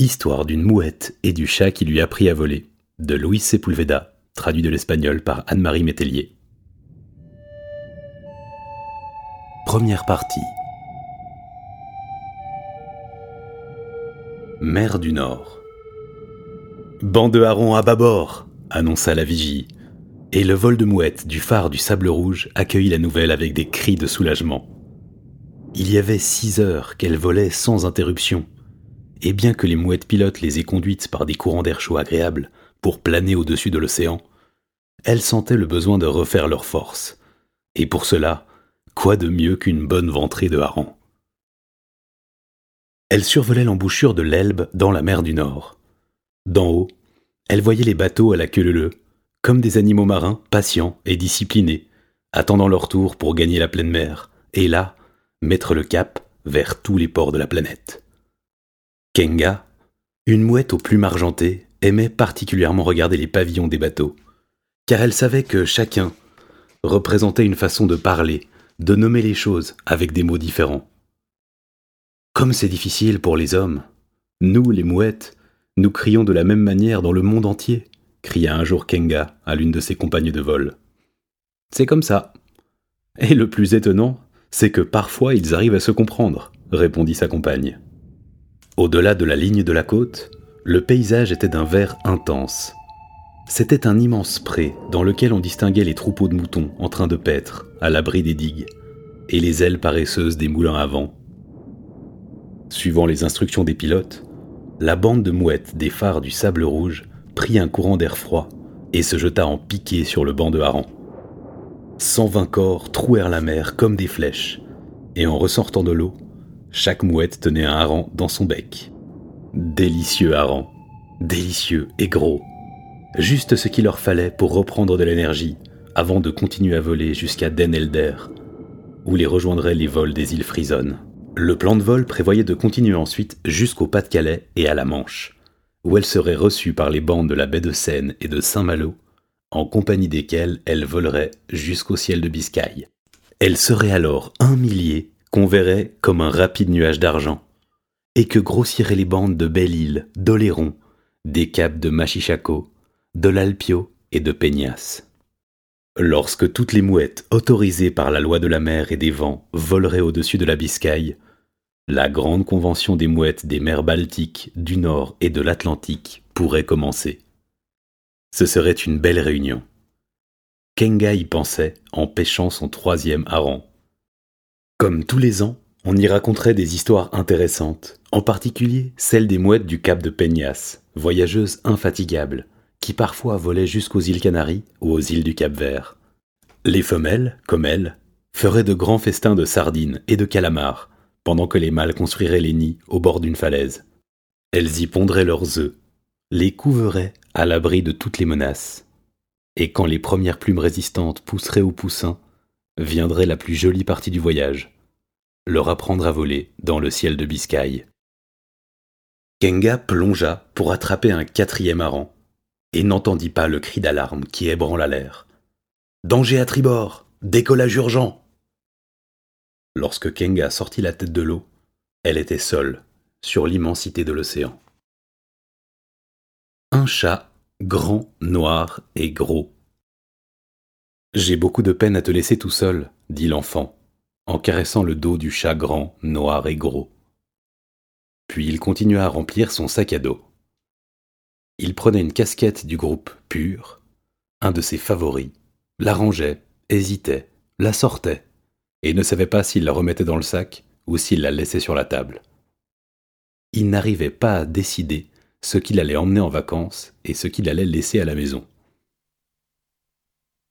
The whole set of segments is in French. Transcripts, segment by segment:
Histoire d'une mouette et du chat qui lui a apprit à voler, de Luis Sepulveda, traduit de l'espagnol par Anne-Marie Métellier. Première partie. Mer du Nord. Banc de harengs à bâbord, annonça la vigie, et le vol de mouettes du phare du Sable Rouge accueillit la nouvelle avec des cris de soulagement. Il y avait six heures qu'elles volaient sans interruption, et bien que les mouettes pilotes les aient conduites par des courants d'air chaud agréables pour planer au-dessus de l'océan, elles sentaient le besoin de refaire leur force, et pour cela, quoi de mieux qu'une bonne ventrée de harengs Elles survolaient l'embouchure de l'Elbe dans la mer du Nord. D'en haut, elles voyaient les bateaux à la queue leu comme des animaux marins patients et disciplinés, attendant leur tour pour gagner la pleine mer, et là, mettre le cap vers tous les ports de la planète. Kenga, une mouette aux plumes argentées, aimait particulièrement regarder les pavillons des bateaux, car elle savait que chacun représentait une façon de parler, de nommer les choses avec des mots différents. Comme c'est difficile pour les hommes, nous, les mouettes, nous crions de la même manière dans le monde entier cria un jour Kenga à l'une de ses compagnes de vol. C'est comme ça. Et le plus étonnant, c'est que parfois ils arrivent à se comprendre, répondit sa compagne. Au-delà de la ligne de la côte, le paysage était d'un vert intense. C'était un immense pré dans lequel on distinguait les troupeaux de moutons en train de paître, à l'abri des digues, et les ailes paresseuses des moulins à vent. Suivant les instructions des pilotes, la bande de mouettes des phares du sable rouge prit un courant d'air froid et se jeta en piqué sur le banc de hareng. 120 corps trouèrent la mer comme des flèches, et en ressortant de l'eau, chaque mouette tenait un hareng dans son bec. Délicieux hareng, délicieux et gros, juste ce qu'il leur fallait pour reprendre de l'énergie avant de continuer à voler jusqu'à Den Elder, où les rejoindraient les vols des îles Frisonnes. Le plan de vol prévoyait de continuer ensuite jusqu'au Pas-de-Calais et à la Manche où elle serait reçue par les bandes de la baie de Seine et de Saint-Malo, en compagnie desquelles elle volerait jusqu'au ciel de Biscaye. Elle serait alors un millier qu'on verrait comme un rapide nuage d'argent, et que grossiraient les bandes de Belle-Île, d'Oléron, des caps de Machichaco, de l'Alpio et de Peñas. Lorsque toutes les mouettes autorisées par la loi de la mer et des vents voleraient au-dessus de la Biscaye, la grande convention des mouettes des mers Baltiques, du Nord et de l'Atlantique pourrait commencer. Ce serait une belle réunion. Kenga y pensait en pêchant son troisième hareng. Comme tous les ans, on y raconterait des histoires intéressantes, en particulier celle des mouettes du cap de Peñas, voyageuses infatigables, qui parfois volaient jusqu'aux îles Canaries ou aux îles du Cap Vert. Les femelles, comme elles, feraient de grands festins de sardines et de calamars, pendant que les mâles construiraient les nids au bord d'une falaise. Elles y pondraient leurs œufs, les couveraient à l'abri de toutes les menaces. Et quand les premières plumes résistantes pousseraient au poussin, viendrait la plus jolie partie du voyage, leur apprendre à voler dans le ciel de Biscaye. Kenga plongea pour attraper un quatrième hareng, et n'entendit pas le cri d'alarme qui ébranla l'air. Danger à tribord Décollage urgent Lorsque Kenga sortit la tête de l'eau, elle était seule, sur l'immensité de l'océan. Un chat, grand, noir et gros. J'ai beaucoup de peine à te laisser tout seul, dit l'enfant, en caressant le dos du chat grand, noir et gros. Puis il continua à remplir son sac à dos. Il prenait une casquette du groupe Pur, un de ses favoris, la rangeait, hésitait, la sortait, et ne savait pas s'il la remettait dans le sac ou s'il la laissait sur la table. Il n'arrivait pas à décider ce qu'il allait emmener en vacances et ce qu'il allait laisser à la maison.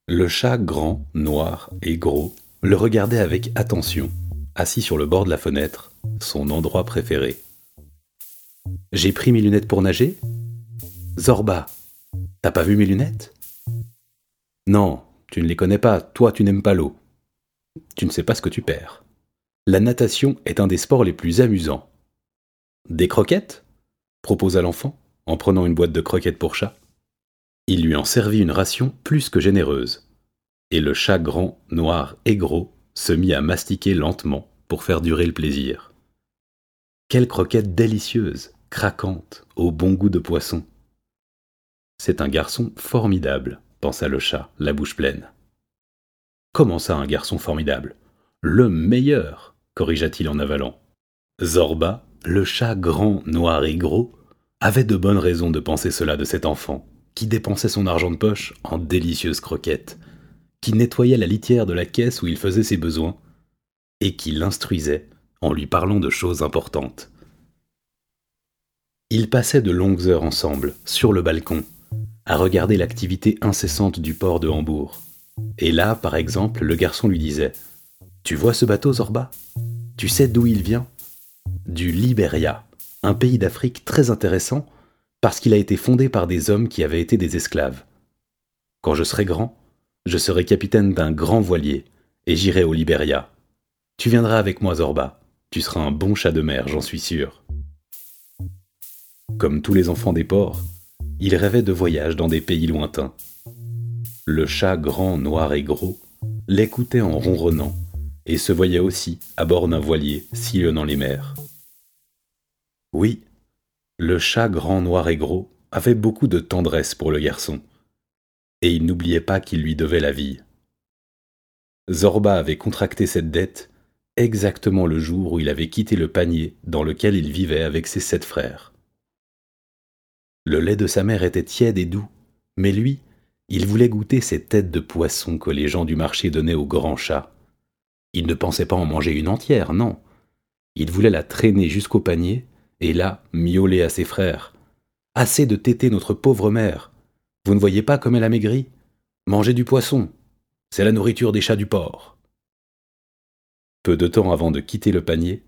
Le chat grand, noir et gros le regardait avec attention, assis sur le bord de la fenêtre, son endroit préféré. J'ai pris mes lunettes pour nager Zorba, t'as pas vu mes lunettes? Non, tu ne les connais pas, toi tu n'aimes pas l'eau tu ne sais pas ce que tu perds. La natation est un des sports les plus amusants. Des croquettes? proposa l'enfant, en prenant une boîte de croquettes pour chat. Il lui en servit une ration plus que généreuse. Et le chat grand, noir et gros se mit à mastiquer lentement pour faire durer le plaisir. Quelle croquette délicieuse craquante, au bon goût de poisson. C'est un garçon formidable, pensa le chat, la bouche pleine. Comment ça, un garçon formidable? Le meilleur, corrigea-t-il en avalant. Zorba, le chat grand, noir et gros, avait de bonnes raisons de penser cela de cet enfant, qui dépensait son argent de poche en délicieuses croquettes, qui nettoyait la litière de la caisse où il faisait ses besoins, et qui l'instruisait en lui parlant de choses importantes. Ils passaient de longues heures ensemble, sur le balcon, à regarder l'activité incessante du port de Hambourg. Et là, par exemple, le garçon lui disait Tu vois ce bateau, Zorba? Tu sais d'où il vient? Du Libéria, un pays d'Afrique très intéressant parce qu'il a été fondé par des hommes qui avaient été des esclaves. Quand je serai grand, je serai capitaine d'un grand voilier et j'irai au Libéria. Tu viendras avec moi, Zorba. Tu seras un bon chat de mer, j'en suis sûr. Comme tous les enfants des ports, il rêvait de voyages dans des pays lointains. Le chat grand, noir et gros l'écoutait en ronronnant et se voyait aussi à bord d'un voilier sillonnant les mers. Oui, le chat grand, noir et gros avait beaucoup de tendresse pour le garçon, et il n'oubliait pas qu'il lui devait la vie. Zorba avait contracté cette dette exactement le jour où il avait quitté le panier dans lequel il vivait avec ses sept frères. Le lait de sa mère était tiède et doux, mais lui, il voulait goûter ces têtes de poisson que les gens du marché donnaient aux grands chats. Il ne pensait pas en manger une entière, non. Il voulait la traîner jusqu'au panier, et là, miauler à ses frères. Assez de téter notre pauvre mère. Vous ne voyez pas comme elle a maigri? Mangez du poisson. C'est la nourriture des chats du port. Peu de temps avant de quitter le panier,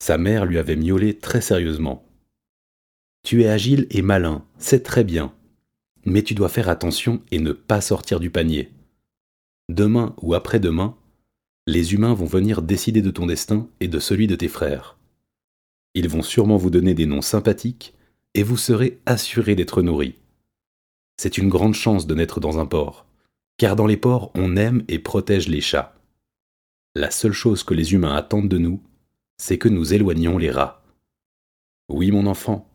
sa mère lui avait miaulé très sérieusement. Tu es agile et malin, c'est très bien. Mais tu dois faire attention et ne pas sortir du panier. Demain ou après-demain, les humains vont venir décider de ton destin et de celui de tes frères. Ils vont sûrement vous donner des noms sympathiques et vous serez assuré d'être nourri. C'est une grande chance de naître dans un port, car dans les ports on aime et protège les chats. La seule chose que les humains attendent de nous, c'est que nous éloignions les rats. Oui, mon enfant,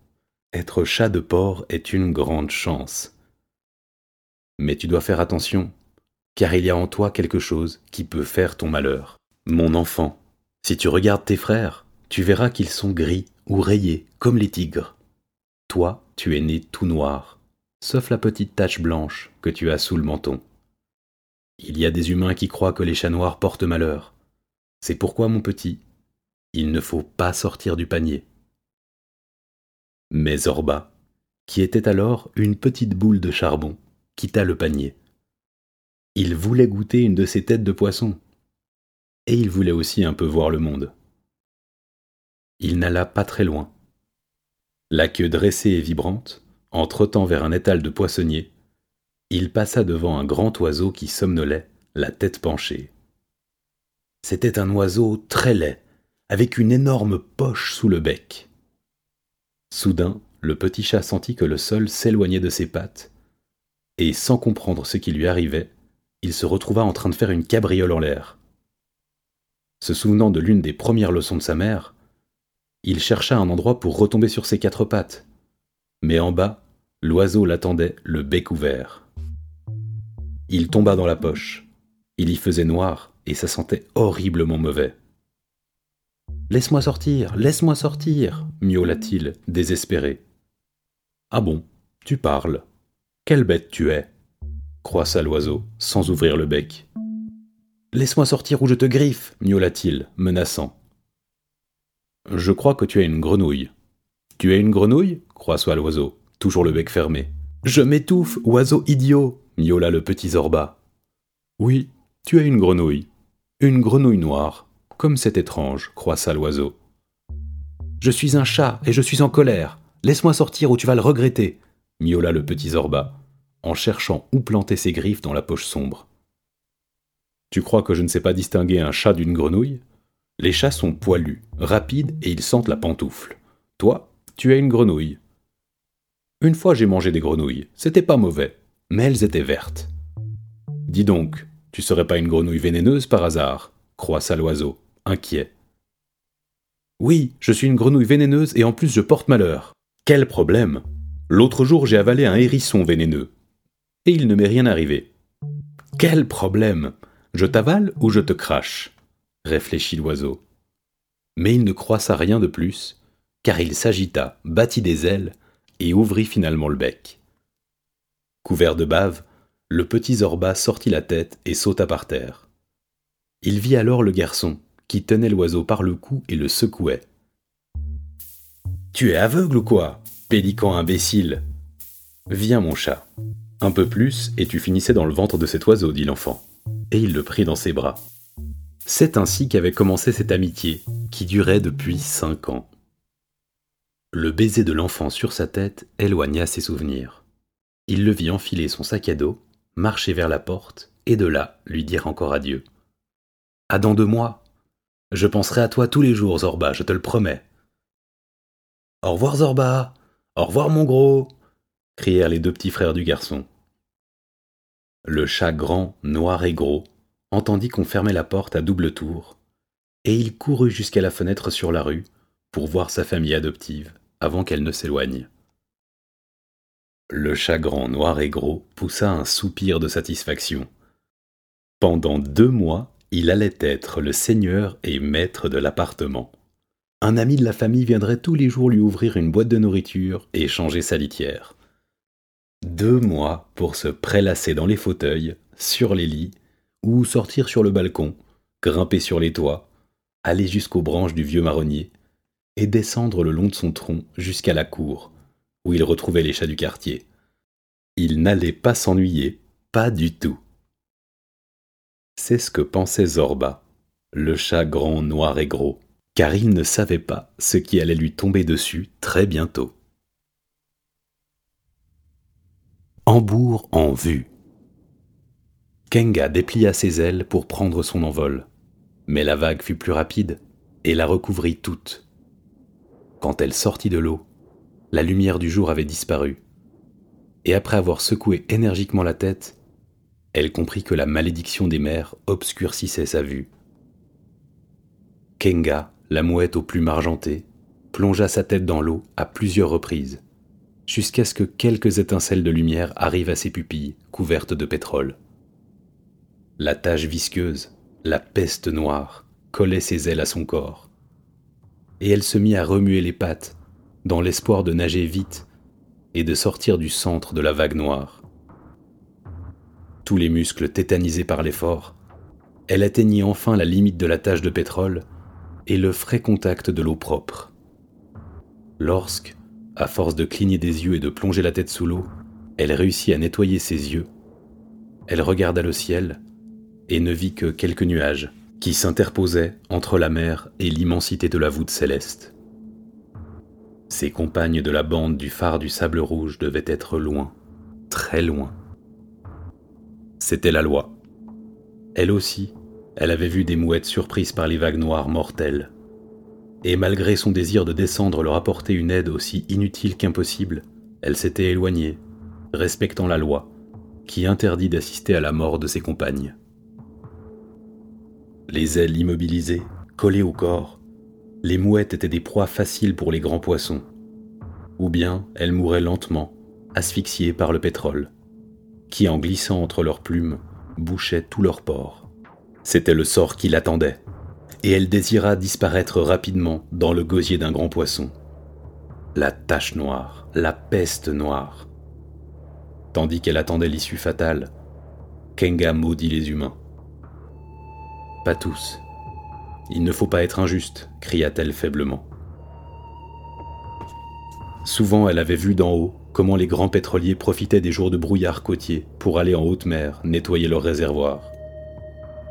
être chat de porc est une grande chance. Mais tu dois faire attention, car il y a en toi quelque chose qui peut faire ton malheur. Mon enfant, si tu regardes tes frères, tu verras qu'ils sont gris ou rayés comme les tigres. Toi, tu es né tout noir, sauf la petite tache blanche que tu as sous le menton. Il y a des humains qui croient que les chats noirs portent malheur. C'est pourquoi, mon petit, il ne faut pas sortir du panier. Mais Zorba, qui était alors une petite boule de charbon, quitta le panier. Il voulait goûter une de ces têtes de poisson. Et il voulait aussi un peu voir le monde. Il n'alla pas très loin. La queue dressée et vibrante, en trottant vers un étal de poissonnier, il passa devant un grand oiseau qui somnolait, la tête penchée. C'était un oiseau très laid, avec une énorme poche sous le bec. Soudain, le petit chat sentit que le sol s'éloignait de ses pattes, et sans comprendre ce qui lui arrivait, il se retrouva en train de faire une cabriole en l'air. Se souvenant de l'une des premières leçons de sa mère, il chercha un endroit pour retomber sur ses quatre pattes. Mais en bas, l'oiseau l'attendait, le bec ouvert. Il tomba dans la poche. Il y faisait noir, et ça sentait horriblement mauvais. Laisse-moi sortir, laisse-moi sortir, miaula-t-il, désespéré. Ah bon, tu parles. Quelle bête tu es croissa l'oiseau, sans ouvrir le bec. Laisse-moi sortir ou je te griffe, miaula-t-il, menaçant. Je crois que tu es une grenouille. Tu es une grenouille? croissa l'oiseau, toujours le bec fermé. Je m'étouffe, oiseau idiot miaula le petit Zorba. Oui, tu es une grenouille. Une grenouille noire, comme c'est étrange, croissa l'oiseau. Je suis un chat et je suis en colère. Laisse-moi sortir ou tu vas le regretter, miaula le petit Zorba, en cherchant où planter ses griffes dans la poche sombre. Tu crois que je ne sais pas distinguer un chat d'une grenouille? Les chats sont poilus, rapides et ils sentent la pantoufle. Toi, tu es une grenouille. Une fois j'ai mangé des grenouilles, c'était pas mauvais, mais elles étaient vertes. Dis donc, tu serais pas une grenouille vénéneuse par hasard? croissa l'oiseau, inquiet. Oui, je suis une grenouille vénéneuse et en plus je porte malheur. Quel problème? L'autre jour j'ai avalé un hérisson vénéneux. Et il ne m'est rien arrivé. Quel problème? Je t'avale ou je te crache? Réfléchit l'oiseau. Mais il ne croissa rien de plus, car il s'agita, battit des ailes et ouvrit finalement le bec. Couvert de bave, le petit Zorba sortit la tête et sauta par terre. Il vit alors le garçon, qui tenait l'oiseau par le cou et le secouait. Tu es aveugle ou quoi Pélican imbécile? Viens, mon chat. Un peu plus, et tu finissais dans le ventre de cet oiseau, dit l'enfant. Et il le prit dans ses bras. C'est ainsi qu'avait commencé cette amitié, qui durait depuis cinq ans. Le baiser de l'enfant sur sa tête éloigna ses souvenirs. Il le vit enfiler son sac à dos, marcher vers la porte, et de là lui dire encore adieu. À dans deux mois. Je penserai à toi tous les jours, Zorba, je te le promets. Au revoir, Zorba. Au revoir, mon gros. crièrent les deux petits frères du garçon. Le chat grand, noir et gros entendit qu'on fermait la porte à double tour, et il courut jusqu'à la fenêtre sur la rue pour voir sa famille adoptive avant qu'elle ne s'éloigne. Le chagrin noir et gros poussa un soupir de satisfaction. Pendant deux mois, il allait être le seigneur et maître de l'appartement. Un ami de la famille viendrait tous les jours lui ouvrir une boîte de nourriture et changer sa litière. Deux mois pour se prélasser dans les fauteuils, sur les lits ou sortir sur le balcon, grimper sur les toits, aller jusqu'aux branches du vieux marronnier, et descendre le long de son tronc jusqu'à la cour, où il retrouvait les chats du quartier. Il n'allait pas s'ennuyer, pas du tout. C'est ce que pensait Zorba, le chat grand, noir et gros, car il ne savait pas ce qui allait lui tomber dessus très bientôt. Hambourg en vue. Kenga déplia ses ailes pour prendre son envol, mais la vague fut plus rapide et la recouvrit toute. Quand elle sortit de l'eau, la lumière du jour avait disparu, et après avoir secoué énergiquement la tête, elle comprit que la malédiction des mers obscurcissait sa vue. Kenga, la mouette aux plumes argentées, plongea sa tête dans l'eau à plusieurs reprises, jusqu'à ce que quelques étincelles de lumière arrivent à ses pupilles couvertes de pétrole. La tache visqueuse, la peste noire, collait ses ailes à son corps. Et elle se mit à remuer les pattes, dans l'espoir de nager vite et de sortir du centre de la vague noire. Tous les muscles tétanisés par l'effort, elle atteignit enfin la limite de la tache de pétrole et le frais contact de l'eau propre. Lorsque, à force de cligner des yeux et de plonger la tête sous l'eau, elle réussit à nettoyer ses yeux, elle regarda le ciel et ne vit que quelques nuages qui s'interposaient entre la mer et l'immensité de la voûte céleste. Ses compagnes de la bande du phare du sable rouge devaient être loin, très loin. C'était la loi. Elle aussi, elle avait vu des mouettes surprises par les vagues noires mortelles. Et malgré son désir de descendre leur apporter une aide aussi inutile qu'impossible, elle s'était éloignée, respectant la loi, qui interdit d'assister à la mort de ses compagnes les ailes immobilisées, collées au corps, les mouettes étaient des proies faciles pour les grands poissons. Ou bien elles mouraient lentement, asphyxiées par le pétrole, qui en glissant entre leurs plumes, bouchait tous leurs pores. C'était le sort qui l'attendait, et elle désira disparaître rapidement dans le gosier d'un grand poisson. La tache noire, la peste noire. Tandis qu'elle attendait l'issue fatale, Kenga maudit les humains. Pas tous. Il ne faut pas être injuste, cria-t-elle faiblement. Souvent elle avait vu d'en haut comment les grands pétroliers profitaient des jours de brouillard côtier pour aller en haute mer nettoyer leurs réservoirs.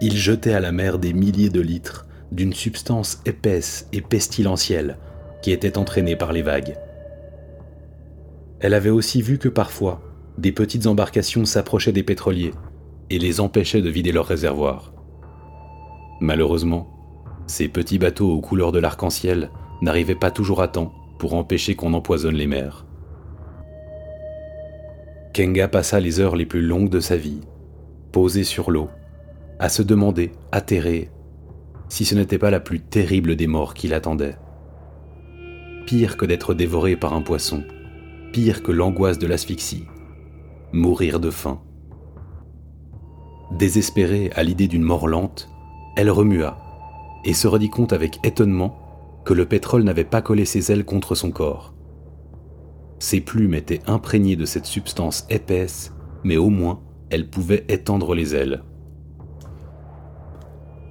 Ils jetaient à la mer des milliers de litres d'une substance épaisse et pestilentielle qui était entraînée par les vagues. Elle avait aussi vu que parfois, des petites embarcations s'approchaient des pétroliers et les empêchaient de vider leurs réservoirs. Malheureusement, ces petits bateaux aux couleurs de l'arc-en-ciel n'arrivaient pas toujours à temps pour empêcher qu'on empoisonne les mers. Kenga passa les heures les plus longues de sa vie, posé sur l'eau, à se demander, atterré, si ce n'était pas la plus terrible des morts qui l'attendait. pire que d'être dévoré par un poisson, pire que l'angoisse de l'asphyxie, mourir de faim. Désespérée à l'idée d'une mort lente, elle remua et se rendit compte avec étonnement que le pétrole n'avait pas collé ses ailes contre son corps. Ses plumes étaient imprégnées de cette substance épaisse, mais au moins elle pouvait étendre les ailes.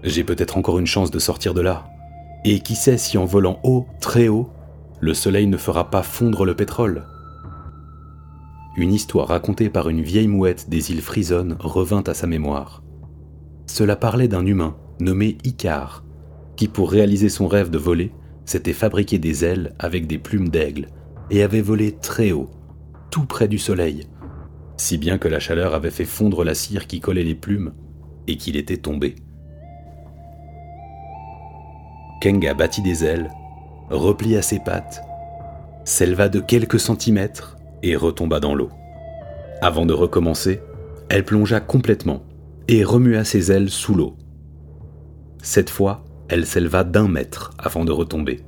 J'ai peut-être encore une chance de sortir de là. Et qui sait si en volant haut, très haut, le soleil ne fera pas fondre le pétrole? Une histoire racontée par une vieille mouette des îles Frisonnes revint à sa mémoire. Cela parlait d'un humain nommé Icare, qui pour réaliser son rêve de voler, s'était fabriqué des ailes avec des plumes d'aigle et avait volé très haut, tout près du soleil, si bien que la chaleur avait fait fondre la cire qui collait les plumes et qu'il était tombé. Kenga battit des ailes, replia ses pattes, s'éleva de quelques centimètres et retomba dans l'eau. Avant de recommencer, elle plongea complètement et remua ses ailes sous l'eau. Cette fois, elle s'éleva d'un mètre avant de retomber.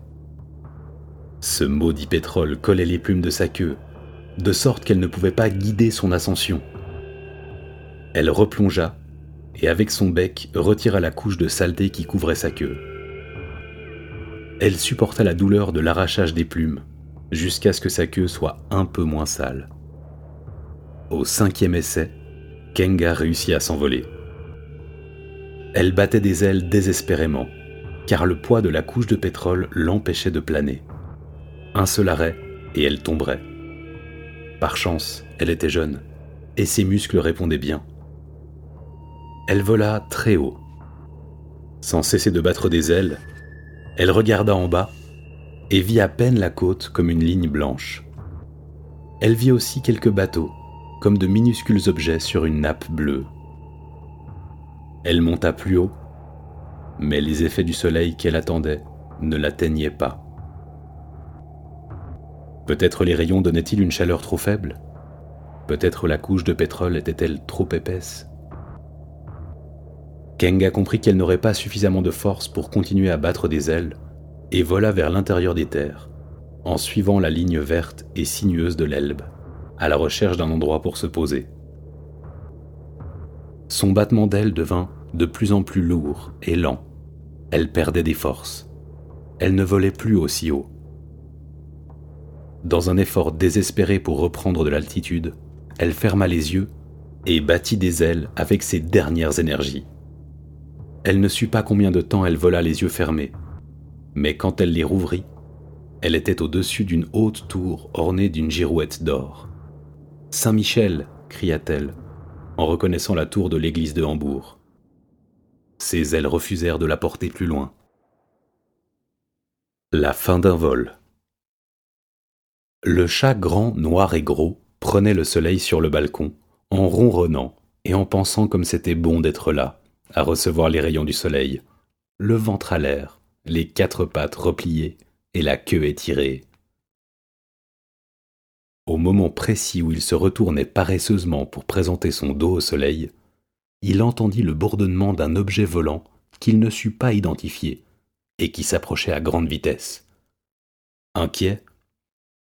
Ce maudit pétrole collait les plumes de sa queue, de sorte qu'elle ne pouvait pas guider son ascension. Elle replongea et avec son bec retira la couche de saleté qui couvrait sa queue elle supporta la douleur de l'arrachage des plumes, jusqu'à ce que sa queue soit un peu moins sale. Au cinquième essai, Kenga réussit à s'envoler. Elle battait des ailes désespérément, car le poids de la couche de pétrole l'empêchait de planer. Un seul arrêt, et elle tomberait. Par chance, elle était jeune, et ses muscles répondaient bien. Elle vola très haut. Sans cesser de battre des ailes, elle regarda en bas et vit à peine la côte comme une ligne blanche. Elle vit aussi quelques bateaux, comme de minuscules objets sur une nappe bleue. Elle monta plus haut, mais les effets du soleil qu'elle attendait ne l'atteignaient pas. Peut-être les rayons donnaient-ils une chaleur trop faible? Peut-être la couche de pétrole était-elle trop épaisse? Kenga comprit qu'elle n'aurait pas suffisamment de force pour continuer à battre des ailes et vola vers l'intérieur des terres, en suivant la ligne verte et sinueuse de l'Elbe, à la recherche d'un endroit pour se poser. Son battement d'ailes devint de plus en plus lourd et lent. Elle perdait des forces. Elle ne volait plus aussi haut. Dans un effort désespéré pour reprendre de l'altitude, elle ferma les yeux et battit des ailes avec ses dernières énergies. Elle ne sut pas combien de temps elle vola les yeux fermés, mais quand elle les rouvrit, elle était au-dessus d'une haute tour ornée d'une girouette d'or. Saint-Michel cria-t-elle, en reconnaissant la tour de l'église de Hambourg. Ses ailes refusèrent de la porter plus loin. La fin d'un vol. Le chat grand, noir et gros prenait le soleil sur le balcon, en ronronnant et en pensant comme c'était bon d'être là à recevoir les rayons du soleil, le ventre à l'air, les quatre pattes repliées et la queue étirée. Au moment précis où il se retournait paresseusement pour présenter son dos au soleil, il entendit le bourdonnement d'un objet volant qu'il ne sut pas identifier et qui s'approchait à grande vitesse. Inquiet,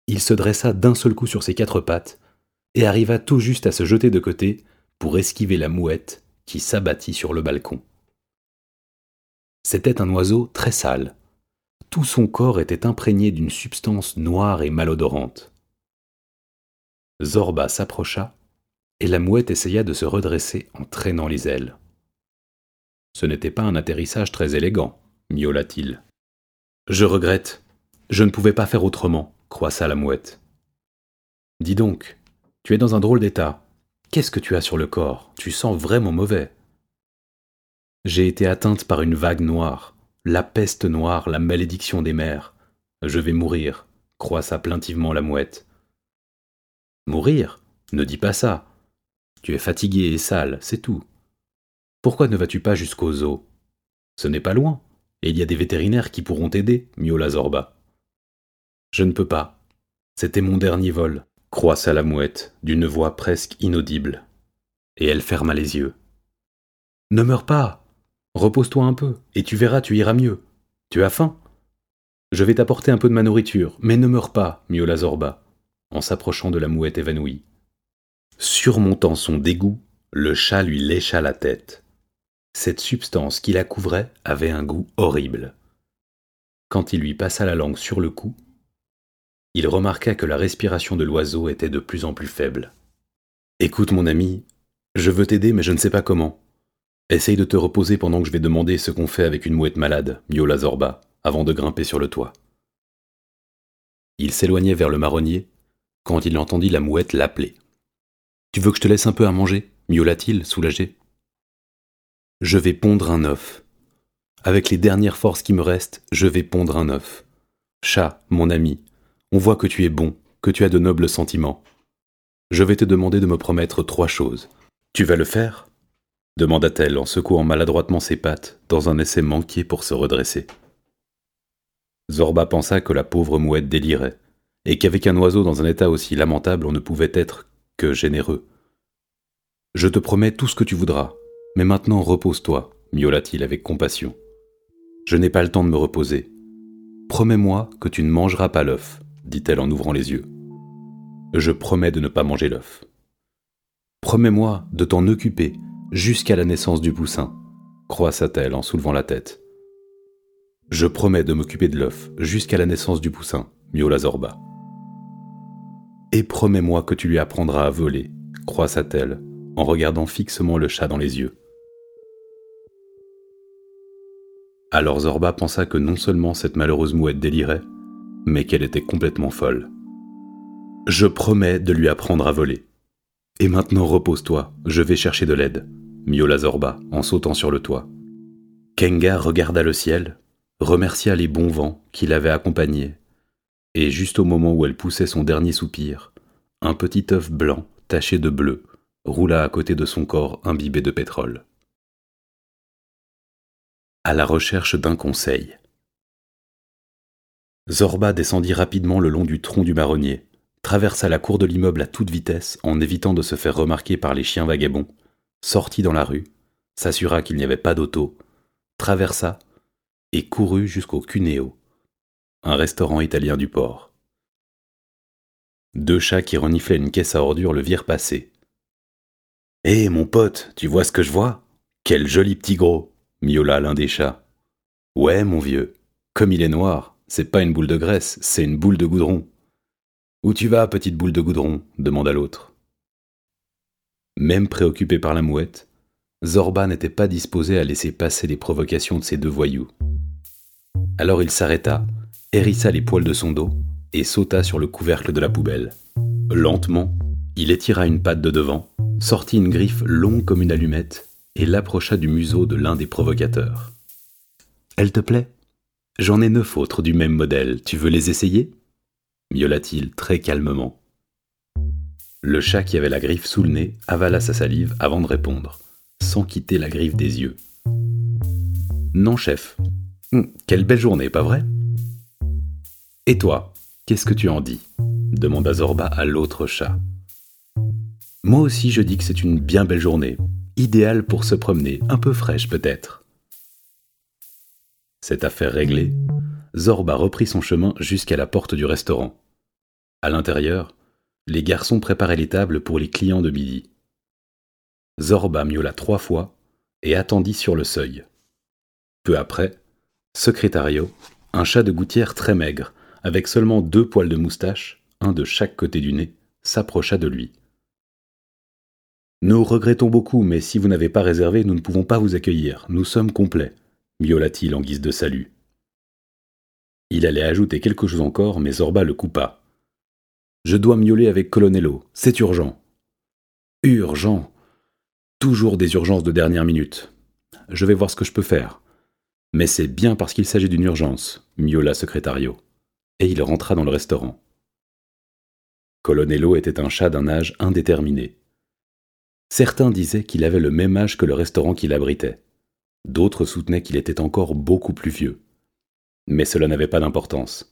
il se dressa d'un seul coup sur ses quatre pattes et arriva tout juste à se jeter de côté pour esquiver la mouette qui s'abattit sur le balcon. C'était un oiseau très sale. Tout son corps était imprégné d'une substance noire et malodorante. Zorba s'approcha, et la mouette essaya de se redresser en traînant les ailes. Ce n'était pas un atterrissage très élégant, miaula-t-il. Je regrette. Je ne pouvais pas faire autrement, croissa la mouette. Dis donc, tu es dans un drôle d'état. Qu'est-ce que tu as sur le corps? Tu sens vraiment mauvais. J'ai été atteinte par une vague noire, la peste noire, la malédiction des mers. Je vais mourir, croissa plaintivement la mouette. Mourir Ne dis pas ça. Tu es fatigué et sale, c'est tout. Pourquoi ne vas-tu pas jusqu'au zoo Ce n'est pas loin, et il y a des vétérinaires qui pourront t'aider, miaula Zorba. Je ne peux pas. C'était mon dernier vol croissa la mouette d'une voix presque inaudible. Et elle ferma les yeux. Ne meurs pas. Repose-toi un peu, et tu verras, tu iras mieux. Tu as faim? Je vais t'apporter un peu de ma nourriture, mais ne meurs pas, miaula Zorba, en s'approchant de la mouette évanouie. Surmontant son dégoût, le chat lui lécha la tête. Cette substance qui la couvrait avait un goût horrible. Quand il lui passa la langue sur le cou, il remarqua que la respiration de l'oiseau était de plus en plus faible. Écoute mon ami, je veux t'aider mais je ne sais pas comment. Essaye de te reposer pendant que je vais demander ce qu'on fait avec une mouette malade, miaula Zorba, avant de grimper sur le toit. Il s'éloignait vers le marronnier quand il entendit la mouette l'appeler. Tu veux que je te laisse un peu à manger? miaula-t-il, soulagé. Je vais pondre un œuf. Avec les dernières forces qui me restent, je vais pondre un œuf. Chat, mon ami, on voit que tu es bon, que tu as de nobles sentiments. Je vais te demander de me promettre trois choses. Tu vas le faire? demanda-t-elle en secouant maladroitement ses pattes dans un essai manqué pour se redresser. Zorba pensa que la pauvre mouette délirait, et qu'avec un oiseau dans un état aussi lamentable on ne pouvait être que généreux. Je te promets tout ce que tu voudras, mais maintenant repose-toi, miaula-t-il avec compassion. Je n'ai pas le temps de me reposer. Promets-moi que tu ne mangeras pas l'œuf, dit-elle en ouvrant les yeux. Je promets de ne pas manger l'œuf. Promets-moi de t'en occuper jusqu'à la naissance du poussin, croissa-t-elle en soulevant la tête. Je promets de m'occuper de l'œuf jusqu'à la naissance du poussin, miaula Zorba. Et promets-moi que tu lui apprendras à voler, croissa-t-elle en regardant fixement le chat dans les yeux. Alors Zorba pensa que non seulement cette malheureuse mouette délirait, mais qu'elle était complètement folle. Je promets de lui apprendre à voler. Et maintenant repose-toi, je vais chercher de l'aide miaula Zorba en sautant sur le toit. Kenga regarda le ciel, remercia les bons vents qui l'avaient accompagné, et juste au moment où elle poussait son dernier soupir, un petit œuf blanc taché de bleu roula à côté de son corps imbibé de pétrole. À la recherche d'un conseil. Zorba descendit rapidement le long du tronc du marronnier, traversa la cour de l'immeuble à toute vitesse en évitant de se faire remarquer par les chiens vagabonds, sortit dans la rue, s'assura qu'il n'y avait pas d'auto, traversa et courut jusqu'au Cuneo, un restaurant italien du port. Deux chats qui reniflaient une caisse à ordures le virent passer. Hé, mon pote, tu vois ce que je vois? Quel joli petit gros miaula l'un des chats. Ouais, mon vieux, comme il est noir, c'est pas une boule de graisse, c'est une boule de goudron. Où tu vas, petite boule de goudron? demanda l'autre. Même préoccupé par la mouette, Zorba n'était pas disposé à laisser passer les provocations de ces deux voyous. Alors il s'arrêta, hérissa les poils de son dos et sauta sur le couvercle de la poubelle. Lentement, il étira une patte de devant, sortit une griffe longue comme une allumette et l'approcha du museau de l'un des provocateurs. Elle te plaît? J'en ai neuf autres du même modèle, tu veux les essayer? miaula-t-il très calmement. Le chat qui avait la griffe sous le nez avala sa salive avant de répondre, sans quitter la griffe des yeux. Non, chef. Hum, quelle belle journée, pas vrai? Et toi, qu'est-ce que tu en dis demanda Zorba à l'autre chat. Moi aussi, je dis que c'est une bien belle journée, idéale pour se promener, un peu fraîche peut-être. Cette affaire réglée, Zorba reprit son chemin jusqu'à la porte du restaurant. À l'intérieur, les garçons préparaient les tables pour les clients de midi. Zorba miaula trois fois et attendit sur le seuil. Peu après, Secrétario, un chat de gouttière très maigre, avec seulement deux poils de moustache, un de chaque côté du nez, s'approcha de lui. Nous regrettons beaucoup, mais si vous n'avez pas réservé, nous ne pouvons pas vous accueillir. Nous sommes complets, miaula-t-il en guise de salut. Il allait ajouter quelque chose encore, mais Zorba le coupa. Je dois miauler avec Colonello. C'est urgent. Urgent. Toujours des urgences de dernière minute. Je vais voir ce que je peux faire. Mais c'est bien parce qu'il s'agit d'une urgence, miaula Secrétario. Et il rentra dans le restaurant. Colonello était un chat d'un âge indéterminé. Certains disaient qu'il avait le même âge que le restaurant qu'il abritait. D'autres soutenaient qu'il était encore beaucoup plus vieux. Mais cela n'avait pas d'importance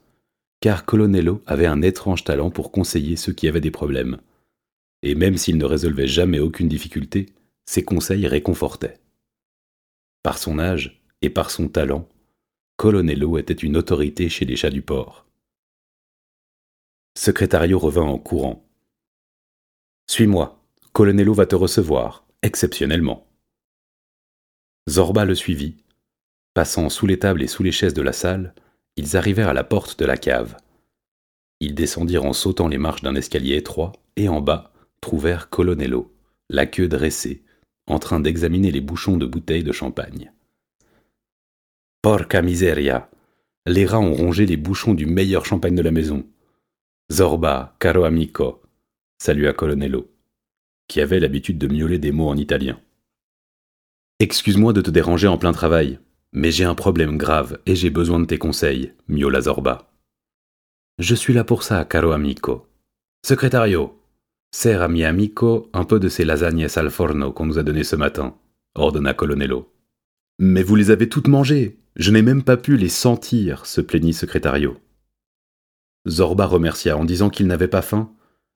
car Colonello avait un étrange talent pour conseiller ceux qui avaient des problèmes. Et même s'il ne résolvait jamais aucune difficulté, ses conseils réconfortaient. Par son âge et par son talent, Colonello était une autorité chez les chats du port. Secrétario revint en courant. Suis-moi, Colonello va te recevoir, exceptionnellement. Zorba le suivit. Passant sous les tables et sous les chaises de la salle, ils arrivèrent à la porte de la cave. Ils descendirent en sautant les marches d'un escalier étroit et en bas trouvèrent Colonello, la queue dressée, en train d'examiner les bouchons de bouteilles de champagne. Porca miseria Les rats ont rongé les bouchons du meilleur champagne de la maison. Zorba, caro amico salua Colonello, qui avait l'habitude de miauler des mots en italien. Excuse-moi de te déranger en plein travail, mais j'ai un problème grave et j'ai besoin de tes conseils, miaula Zorba. Je suis là pour ça, caro amico. Secrétario, sers à mi amico un peu de ces lasagnes al forno qu'on nous a données ce matin, ordonna Colonello. Mais vous les avez toutes mangées. Je n'ai même pas pu les sentir, se plaignit Secrétario. Zorba remercia en disant qu'il n'avait pas faim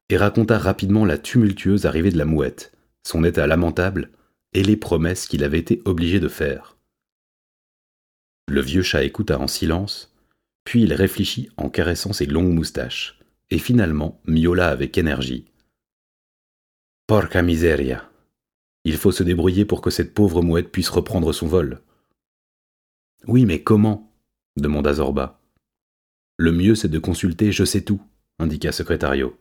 et raconta rapidement la tumultueuse arrivée de la mouette, son état lamentable et les promesses qu'il avait été obligé de faire. Le vieux chat écouta en silence puis il réfléchit en caressant ses longues moustaches, et finalement miaula avec énergie. Porca miseria. Il faut se débrouiller pour que cette pauvre mouette puisse reprendre son vol. Oui, mais comment? demanda Zorba. Le mieux, c'est de consulter Je sais tout, indiqua Secrétario.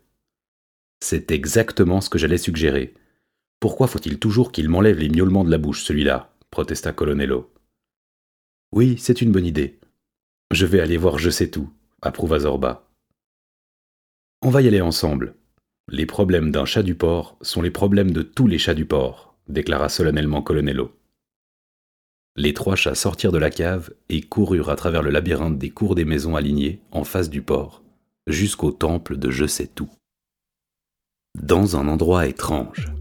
C'est exactement ce que j'allais suggérer. Pourquoi faut-il toujours qu'il m'enlève les miaulements de la bouche, celui-là? protesta Colonello. Oui, c'est une bonne idée. Je vais aller voir Je sais tout, approuva Zorba. On va y aller ensemble. Les problèmes d'un chat du port sont les problèmes de tous les chats du port, déclara solennellement Colonello. Les trois chats sortirent de la cave et coururent à travers le labyrinthe des cours des maisons alignées en face du port, jusqu'au temple de Je sais tout. Dans un endroit étrange.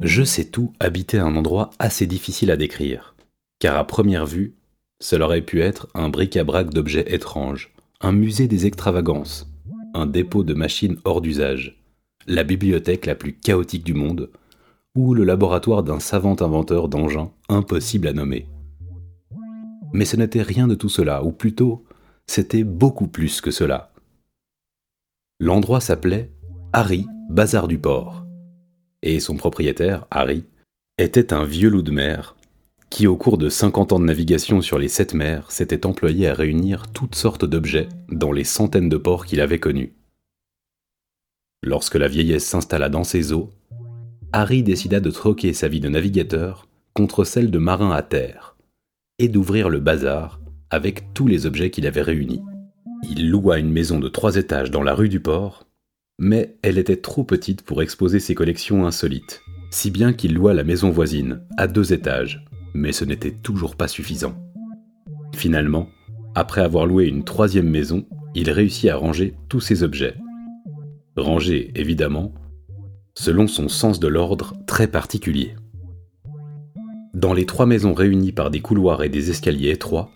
Je sais tout habitait un endroit assez difficile à décrire, car à première vue, cela aurait pu être un bric-à-brac d'objets étranges, un musée des extravagances, un dépôt de machines hors d'usage, la bibliothèque la plus chaotique du monde, ou le laboratoire d'un savant inventeur d'engins impossible à nommer. Mais ce n'était rien de tout cela, ou plutôt, c'était beaucoup plus que cela. L'endroit s'appelait Harry Bazar du Port, et son propriétaire, Harry, était un vieux loup de mer qui au cours de 50 ans de navigation sur les sept mers s'était employé à réunir toutes sortes d'objets dans les centaines de ports qu'il avait connus. Lorsque la vieillesse s'installa dans ses eaux, Harry décida de troquer sa vie de navigateur contre celle de marin à terre, et d'ouvrir le bazar avec tous les objets qu'il avait réunis. Il loua une maison de trois étages dans la rue du port, mais elle était trop petite pour exposer ses collections insolites, si bien qu'il loua la maison voisine, à deux étages, mais ce n'était toujours pas suffisant. Finalement, après avoir loué une troisième maison, il réussit à ranger tous ses objets. Rangés, évidemment, selon son sens de l'ordre très particulier. Dans les trois maisons réunies par des couloirs et des escaliers étroits,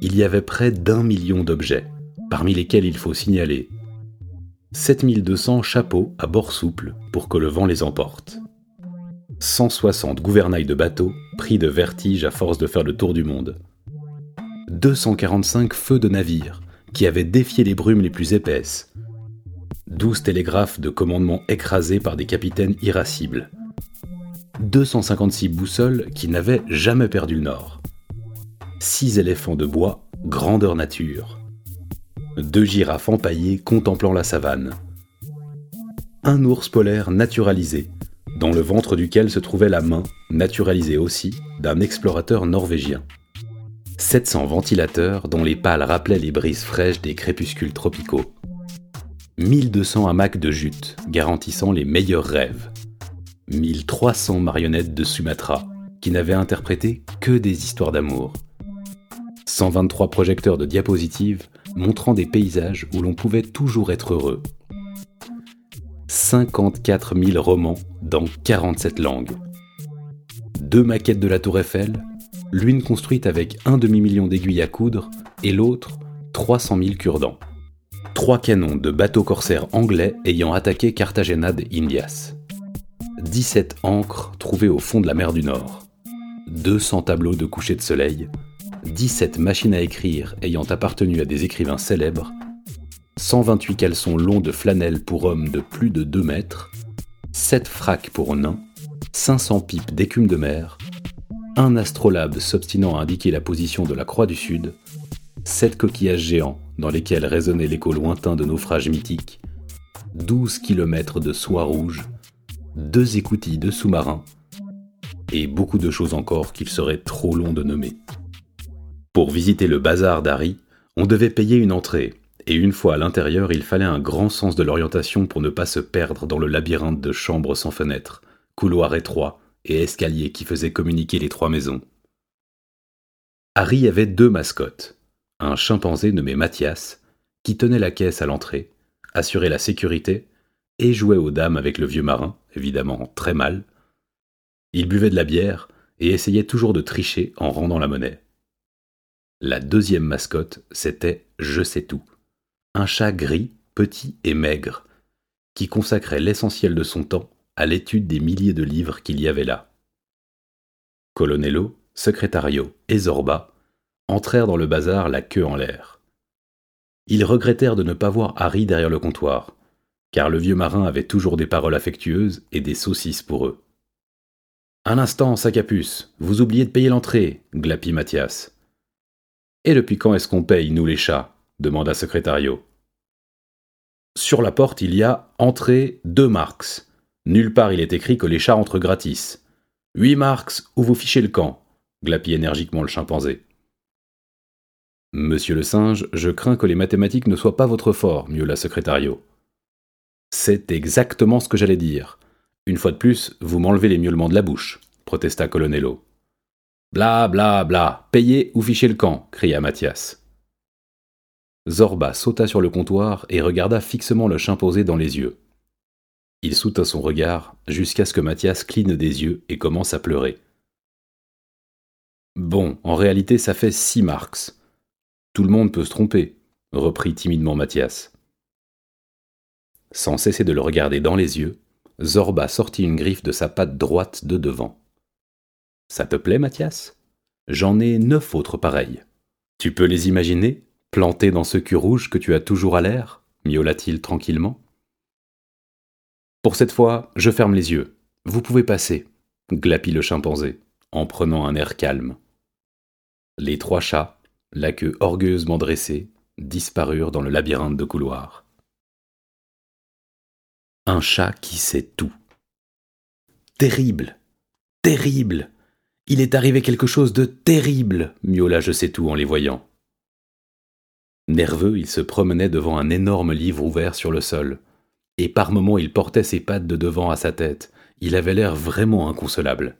il y avait près d'un million d'objets, parmi lesquels il faut signaler 7200 chapeaux à bord souple pour que le vent les emporte. 160 gouvernails de bateaux pris de vertige à force de faire le tour du monde. 245 feux de navires qui avaient défié les brumes les plus épaisses. 12 télégraphes de commandement écrasés par des capitaines irascibles. 256 boussoles qui n'avaient jamais perdu le nord. 6 éléphants de bois, grandeur nature. Deux girafes empaillées contemplant la savane. Un ours polaire naturalisé, dans le ventre duquel se trouvait la main, naturalisée aussi, d'un explorateur norvégien. 700 ventilateurs dont les pales rappelaient les brises fraîches des crépuscules tropicaux. 1200 hamacs de jute garantissant les meilleurs rêves. 1300 marionnettes de Sumatra qui n'avaient interprété que des histoires d'amour. 123 projecteurs de diapositives montrant des paysages où l'on pouvait toujours être heureux 54 000 romans dans 47 langues. Deux maquettes de la Tour Eiffel, l'une construite avec un demi-million d'aiguilles à coudre et l'autre 300 000 cure-dents. Trois canons de bateaux corsaires anglais ayant attaqué Cartagena de Indias. 17 ancres trouvées au fond de la mer du Nord. 200 tableaux de coucher de soleil. 17 machines à écrire ayant appartenu à des écrivains célèbres, 128 caleçons longs de flanelle pour hommes de plus de 2 mètres, 7 fracs pour nains, 500 pipes d'écume de mer, un astrolabe s'obstinant à indiquer la position de la Croix du Sud, 7 coquillages géants dans lesquels résonnait l'écho lointain de naufrages mythiques, 12 kilomètres de soie rouge, deux écoutilles de sous-marins, et beaucoup de choses encore qu'il serait trop long de nommer. Pour visiter le bazar d'Harry, on devait payer une entrée, et une fois à l'intérieur, il fallait un grand sens de l'orientation pour ne pas se perdre dans le labyrinthe de chambres sans fenêtres, couloirs étroits et escaliers qui faisaient communiquer les trois maisons. Harry avait deux mascottes, un chimpanzé nommé Mathias, qui tenait la caisse à l'entrée, assurait la sécurité et jouait aux dames avec le vieux marin, évidemment très mal. Il buvait de la bière et essayait toujours de tricher en rendant la monnaie. La deuxième mascotte, c'était Je sais tout, un chat gris, petit et maigre, qui consacrait l'essentiel de son temps à l'étude des milliers de livres qu'il y avait là. Colonello, Secretario et Zorba entrèrent dans le bazar la queue en l'air. Ils regrettèrent de ne pas voir Harry derrière le comptoir, car le vieux marin avait toujours des paroles affectueuses et des saucisses pour eux. Un instant, sac vous oubliez de payer l'entrée, glapit Mathias. Et depuis quand est-ce qu'on paye, nous les chats? demanda Secrétario. Sur la porte, il y a entrée deux marks. Nulle part il est écrit que les chats entrent gratis. Huit marks ou vous fichez le camp, glapit énergiquement le chimpanzé. Monsieur le singe, je crains que les mathématiques ne soient pas votre fort, miaula Secrétario. C'est exactement ce que j'allais dire. Une fois de plus, vous m'enlevez les miaulements de la bouche, protesta Colonello. Bla bla bla, payez ou fichez le camp, cria Mathias. Zorba sauta sur le comptoir et regarda fixement le chimpanzé dans les yeux. Il soutint son regard jusqu'à ce que Mathias cligne des yeux et commence à pleurer. Bon, en réalité, ça fait six marks. Tout le monde peut se tromper, reprit timidement Mathias. Sans cesser de le regarder dans les yeux, Zorba sortit une griffe de sa patte droite de devant. Ça te plaît, Mathias? J'en ai neuf autres pareils. Tu peux les imaginer, plantés dans ce cul rouge que tu as toujours à l'air? miaula-t-il tranquillement. Pour cette fois, je ferme les yeux. Vous pouvez passer, glapit le chimpanzé, en prenant un air calme. Les trois chats, la queue orgueilleusement dressée, disparurent dans le labyrinthe de couloirs. Un chat qui sait tout. Terrible, terrible. Il est arrivé quelque chose de terrible, miaula Je sais tout en les voyant. Nerveux, il se promenait devant un énorme livre ouvert sur le sol, et par moments il portait ses pattes de devant à sa tête. Il avait l'air vraiment inconsolable.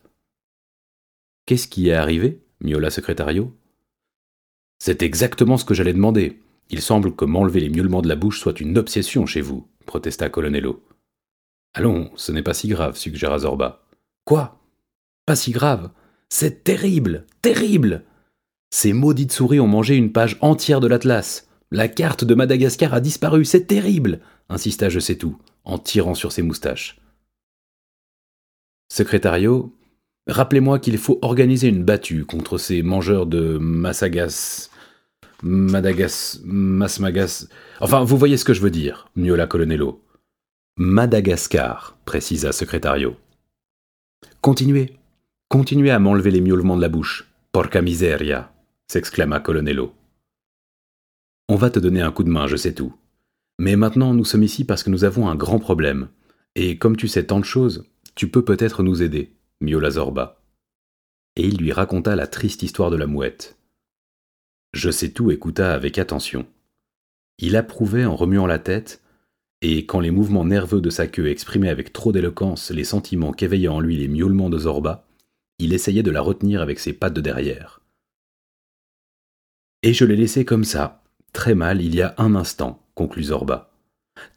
Qu'est-ce qui est arrivé miaula Secrétario. C'est exactement ce que j'allais demander. Il semble que m'enlever les miaulements de la bouche soit une obsession chez vous, protesta Colonello. Allons, ce n'est pas si grave, suggéra Zorba. Quoi? Pas si grave? C'est terrible Terrible Ces maudites souris ont mangé une page entière de l'Atlas. La carte de Madagascar a disparu, c'est terrible insista Je sais tout, en tirant sur ses moustaches. Secrétario, rappelez-moi qu'il faut organiser une battue contre ces mangeurs de Massagas. Madagas. Masmagas. Enfin, vous voyez ce que je veux dire, miaula Colonello. Madagascar, précisa Secrétario. Continuez, continuez à m'enlever les miaulements de la bouche. Porca miseria, s'exclama Colonello. On va te donner un coup de main, je sais tout. Mais maintenant, nous sommes ici parce que nous avons un grand problème. Et comme tu sais tant de choses, tu peux peut-être nous aider, miaula Zorba. Et il lui raconta la triste histoire de la mouette. Je sais tout écouta avec attention. Il approuvait en remuant la tête et quand les mouvements nerveux de sa queue exprimaient avec trop d'éloquence les sentiments qu'éveillaient en lui les miaulements de Zorba, il essayait de la retenir avec ses pattes de derrière. Et je l'ai laissé comme ça, très mal, il y a un instant, conclut Zorba.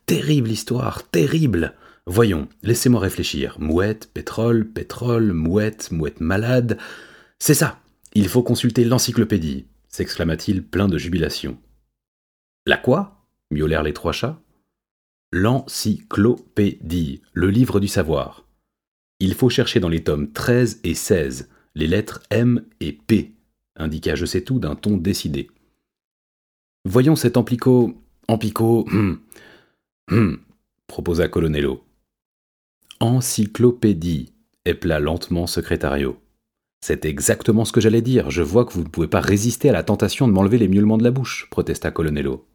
Terrible histoire, terrible Voyons, laissez-moi réfléchir. Mouette, pétrole, pétrole, mouette, mouette malade. C'est ça Il faut consulter l'encyclopédie s'exclama-t-il plein de jubilation. La quoi? miaulèrent les trois chats. L'encyclopédie, le livre du savoir. Il faut chercher dans les tomes 13 et 16 les lettres M et P. indiqua Je sais tout d'un ton décidé. Voyons cet Amplico. Ampico. Hum, hum, proposa Colonello. Encyclopédie, épela lentement Secrétario. C'est exactement ce que j'allais dire. Je vois que vous ne pouvez pas résister à la tentation de m'enlever les miaulements de la bouche, protesta Colonello.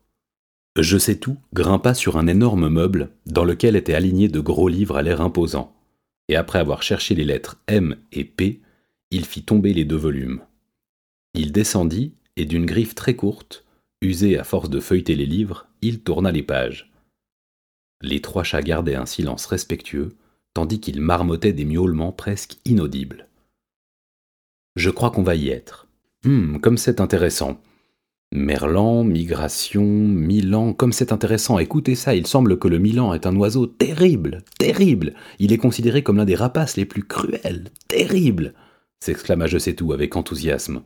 Je sais tout grimpa sur un énorme meuble dans lequel étaient alignés de gros livres à l'air imposant, et après avoir cherché les lettres M et P, il fit tomber les deux volumes. Il descendit, et d'une griffe très courte, usée à force de feuilleter les livres, il tourna les pages. Les trois chats gardaient un silence respectueux, tandis qu'ils marmottaient des miaulements presque inaudibles. Je crois qu'on va y être. Hum, comme c'est intéressant. Merlan, migration, Milan, comme c'est intéressant. Écoutez ça, il semble que le Milan est un oiseau terrible, terrible. Il est considéré comme l'un des rapaces les plus cruels, terrible s'exclama Je sais tout avec enthousiasme.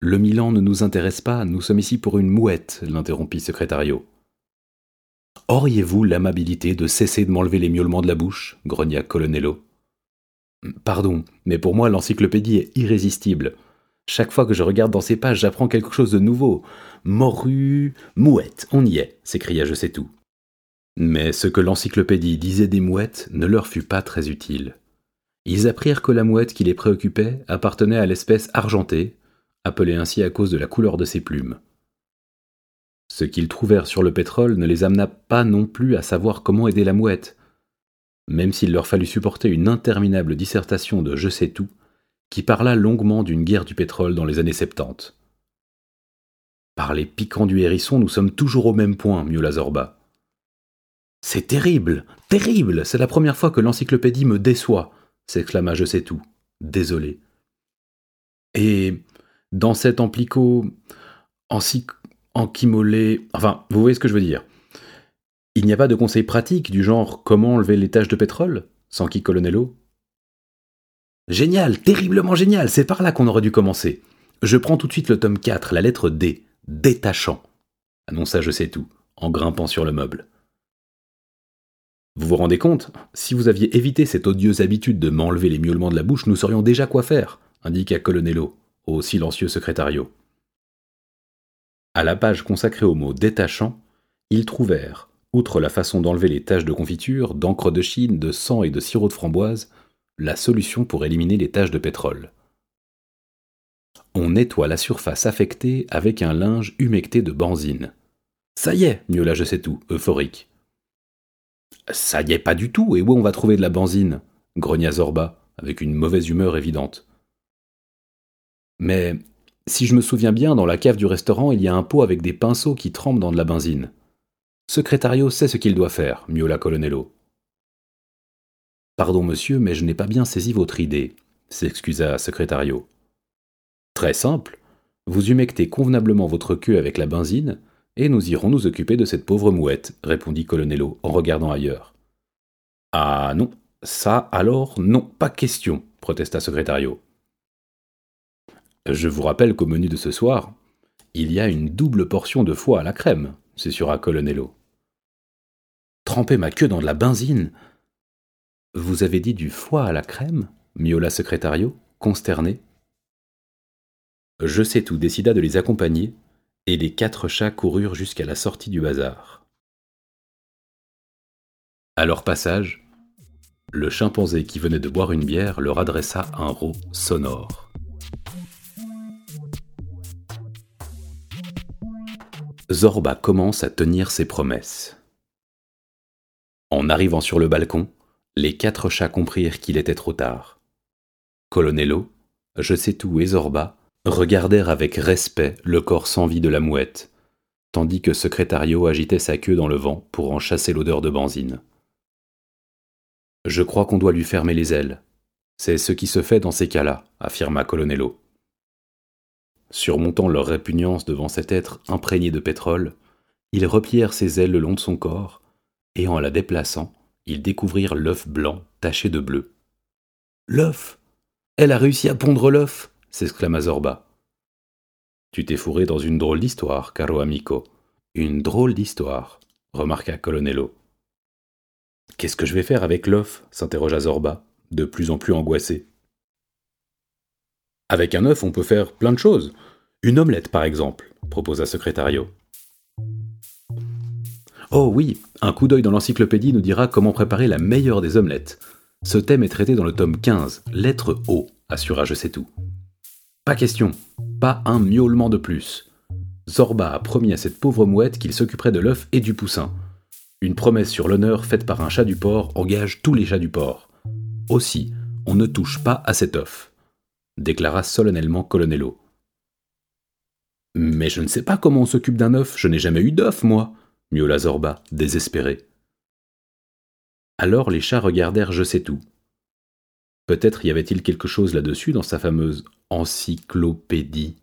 Le Milan ne nous intéresse pas, nous sommes ici pour une mouette, l'interrompit Secrétario. Auriez-vous l'amabilité de cesser de m'enlever les miaulements de la bouche? grogna Colonello. Pardon, mais pour moi l'encyclopédie est irrésistible. Chaque fois que je regarde dans ces pages, j'apprends quelque chose de nouveau. Morue, mouette, on y est, s'écria Je sais tout. Mais ce que l'encyclopédie disait des mouettes ne leur fut pas très utile. Ils apprirent que la mouette qui les préoccupait appartenait à l'espèce argentée, appelée ainsi à cause de la couleur de ses plumes. Ce qu'ils trouvèrent sur le pétrole ne les amena pas non plus à savoir comment aider la mouette, même s'il leur fallut supporter une interminable dissertation de je sais tout, qui parla longuement d'une guerre du pétrole dans les années 70. Par les piquants du hérisson, nous sommes toujours au même point, miaula Zorba. C'est terrible, terrible, c'est la première fois que l'encyclopédie me déçoit, s'exclama Je sais tout, désolé. Et dans cet amplico, enquimolé, enfin, vous voyez ce que je veux dire. Il n'y a pas de conseils pratiques du genre comment enlever les taches de pétrole, sans qui Colonello Génial, terriblement génial, c'est par là qu'on aurait dû commencer. Je prends tout de suite le tome 4, la lettre D, détachant, annonça Je sais tout, en grimpant sur le meuble. Vous vous rendez compte Si vous aviez évité cette odieuse habitude de m'enlever les miaulements de la bouche, nous saurions déjà quoi faire, indiqua Colonello, au silencieux secrétario. À la page consacrée au mot détachant, ils trouvèrent, outre la façon d'enlever les taches de confiture, d'encre de Chine, de sang et de sirop de framboise, la solution pour éliminer les taches de pétrole. On nettoie la surface affectée avec un linge humecté de benzine. Ça y est, miaula je sais tout, euphorique. Ça y est pas du tout, et où on va trouver de la benzine? grogna Zorba, avec une mauvaise humeur évidente. Mais si je me souviens bien, dans la cave du restaurant, il y a un pot avec des pinceaux qui trempent dans de la benzine. Secrétario sait ce qu'il doit faire, miaula Colonello. Pardon, monsieur, mais je n'ai pas bien saisi votre idée, s'excusa Secrétario. Très simple. Vous humectez convenablement votre queue avec la benzine, et nous irons nous occuper de cette pauvre mouette, répondit Colonello en regardant ailleurs. Ah non, ça alors non, pas question, protesta Secrétario. Je vous rappelle qu'au menu de ce soir, il y a une double portion de foie à la crème, susurra Colonello. Tremper ma queue dans de la benzine vous avez dit du foie à la crème miaula Secrétario, consterné. Je sais tout décida de les accompagner, et les quatre chats coururent jusqu'à la sortie du bazar. À leur passage, le chimpanzé qui venait de boire une bière leur adressa un rot sonore. Zorba commence à tenir ses promesses. En arrivant sur le balcon, les quatre chats comprirent qu'il était trop tard. Colonello, Je sais tout et Zorba regardèrent avec respect le corps sans vie de la mouette, tandis que Secrétario agitait sa queue dans le vent pour en chasser l'odeur de benzine. Je crois qu'on doit lui fermer les ailes. C'est ce qui se fait dans ces cas-là, affirma Colonello. Surmontant leur répugnance devant cet être imprégné de pétrole, ils replièrent ses ailes le long de son corps, et en la déplaçant, ils découvrirent l'œuf blanc taché de bleu. L'œuf Elle a réussi à pondre l'œuf s'exclama Zorba. Tu t'es fourré dans une drôle d'histoire, caro amico. Une drôle d'histoire, remarqua Colonello. Qu'est-ce que je vais faire avec l'œuf? s'interrogea Zorba, de plus en plus angoissé. Avec un œuf, on peut faire plein de choses. Une omelette, par exemple, proposa Secrétario. Oh oui, un coup d'œil dans l'encyclopédie nous dira comment préparer la meilleure des omelettes. Ce thème est traité dans le tome 15, lettre O, assura Je sais tout. Pas question, pas un miaulement de plus. Zorba a promis à cette pauvre mouette qu'il s'occuperait de l'œuf et du poussin. Une promesse sur l'honneur faite par un chat du port engage tous les chats du port. Aussi, on ne touche pas à cet œuf, déclara solennellement Colonello. Mais je ne sais pas comment on s'occupe d'un œuf, je n'ai jamais eu d'œuf, moi, miaula Zorba, désespéré. Alors les chats regardèrent Je sais tout. Peut-être y avait-il quelque chose là-dessus dans sa fameuse encyclopédie.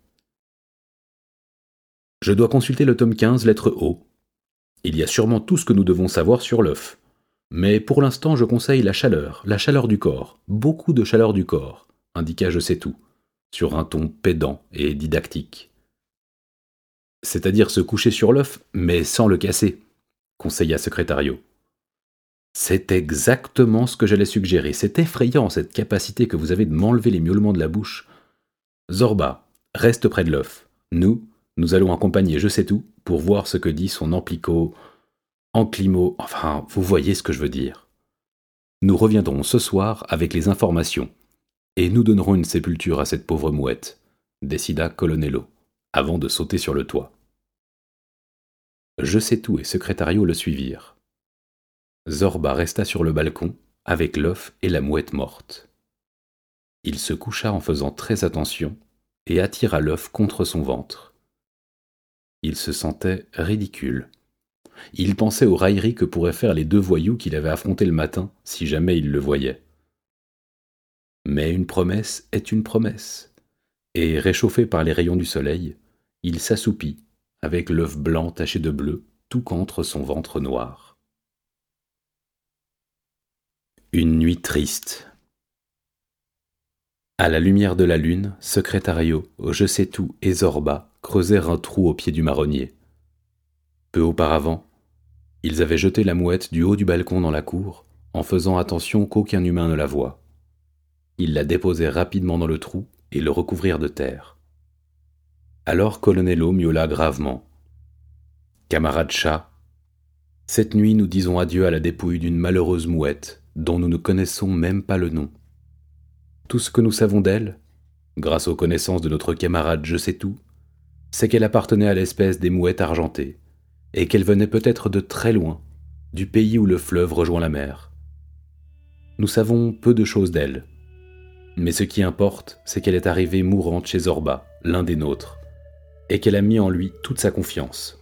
Je dois consulter le tome 15, lettre O. Il y a sûrement tout ce que nous devons savoir sur l'œuf. Mais pour l'instant, je conseille la chaleur, la chaleur du corps, beaucoup de chaleur du corps, indiqua Je sais tout, sur un ton pédant et didactique. C'est-à-dire se coucher sur l'œuf, mais sans le casser, conseilla Secrétario. C'est exactement ce que j'allais suggérer. C'est effrayant cette capacité que vous avez de m'enlever les miaulements de la bouche. Zorba, reste près de l'œuf. Nous, nous allons accompagner Je sais tout pour voir ce que dit son amplico, enclimo, enfin, vous voyez ce que je veux dire. Nous reviendrons ce soir avec les informations, et nous donnerons une sépulture à cette pauvre mouette, décida Colonello, avant de sauter sur le toit. Je sais tout et Secrétario le suivirent. Zorba resta sur le balcon, avec l'œuf et la mouette morte. Il se coucha en faisant très attention et attira l'œuf contre son ventre. Il se sentait ridicule. Il pensait aux railleries que pourraient faire les deux voyous qu'il avait affrontés le matin si jamais il le voyait. Mais une promesse est une promesse, et réchauffé par les rayons du soleil, il s'assoupit avec l'œuf blanc taché de bleu tout contre son ventre noir. Une nuit triste. À la lumière de la lune, Secrétario, Je sais tout et Zorba creusèrent un trou au pied du marronnier. Peu auparavant, ils avaient jeté la mouette du haut du balcon dans la cour, en faisant attention qu'aucun humain ne la voie. Ils la déposèrent rapidement dans le trou et le recouvrirent de terre. Alors Colonello miaula gravement. Camarade chat, cette nuit nous disons adieu à la dépouille d'une malheureuse mouette dont nous ne connaissons même pas le nom. Tout ce que nous savons d'elle, grâce aux connaissances de notre camarade Je sais tout, c'est qu'elle appartenait à l'espèce des mouettes argentées, et qu'elle venait peut-être de très loin, du pays où le fleuve rejoint la mer. Nous savons peu de choses d'elle, mais ce qui importe, c'est qu'elle est arrivée mourante chez Zorba, l'un des nôtres, et qu'elle a mis en lui toute sa confiance.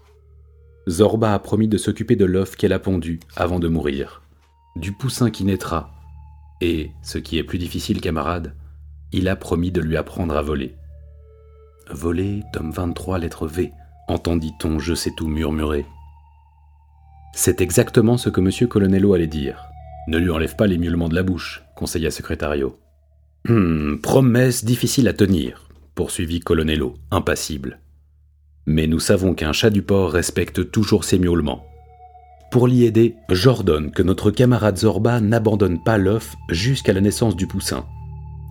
Zorba a promis de s'occuper de l'œuf qu'elle a pondu avant de mourir du poussin qui naîtra, et, ce qui est plus difficile, camarade, il a promis de lui apprendre à voler. Voler, tome 23, lettre V, entendit-on je sais tout murmurer. C'est exactement ce que M. Colonello allait dire. Ne lui enlève pas les miaulements de la bouche, conseilla Secrétario. Hum, promesse difficile à tenir, poursuivit Colonello, impassible. Mais nous savons qu'un chat du port respecte toujours ses miaulements. Pour l'y aider, j'ordonne que notre camarade Zorba n'abandonne pas l'œuf jusqu'à la naissance du poussin,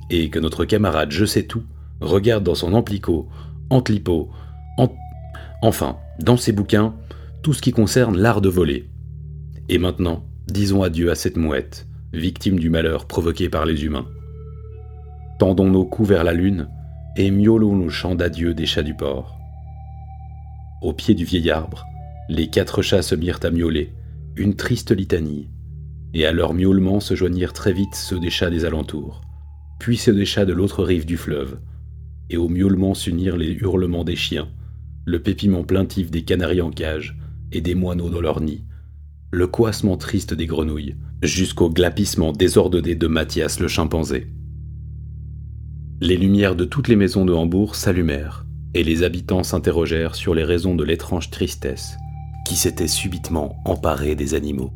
et que notre camarade Je sais tout regarde dans son amplicot, antlipo, enfin, dans ses bouquins, tout ce qui concerne l'art de voler. Et maintenant, disons adieu à cette mouette, victime du malheur provoqué par les humains. Tendons nos coups vers la lune et miaulons nos chants d'adieu des chats du port. Au pied du vieil arbre, les quatre chats se mirent à miauler, une triste litanie, et à leur miaulement se joignirent très vite ceux des chats des alentours, puis ceux des chats de l'autre rive du fleuve, et au miaulement s'unirent les hurlements des chiens, le pépiment plaintif des canaris en cage et des moineaux dans leur nid, le coassement triste des grenouilles, jusqu'au glapissement désordonné de Mathias le chimpanzé. Les lumières de toutes les maisons de Hambourg s'allumèrent, et les habitants s'interrogèrent sur les raisons de l'étrange tristesse qui s'était subitement emparé des animaux.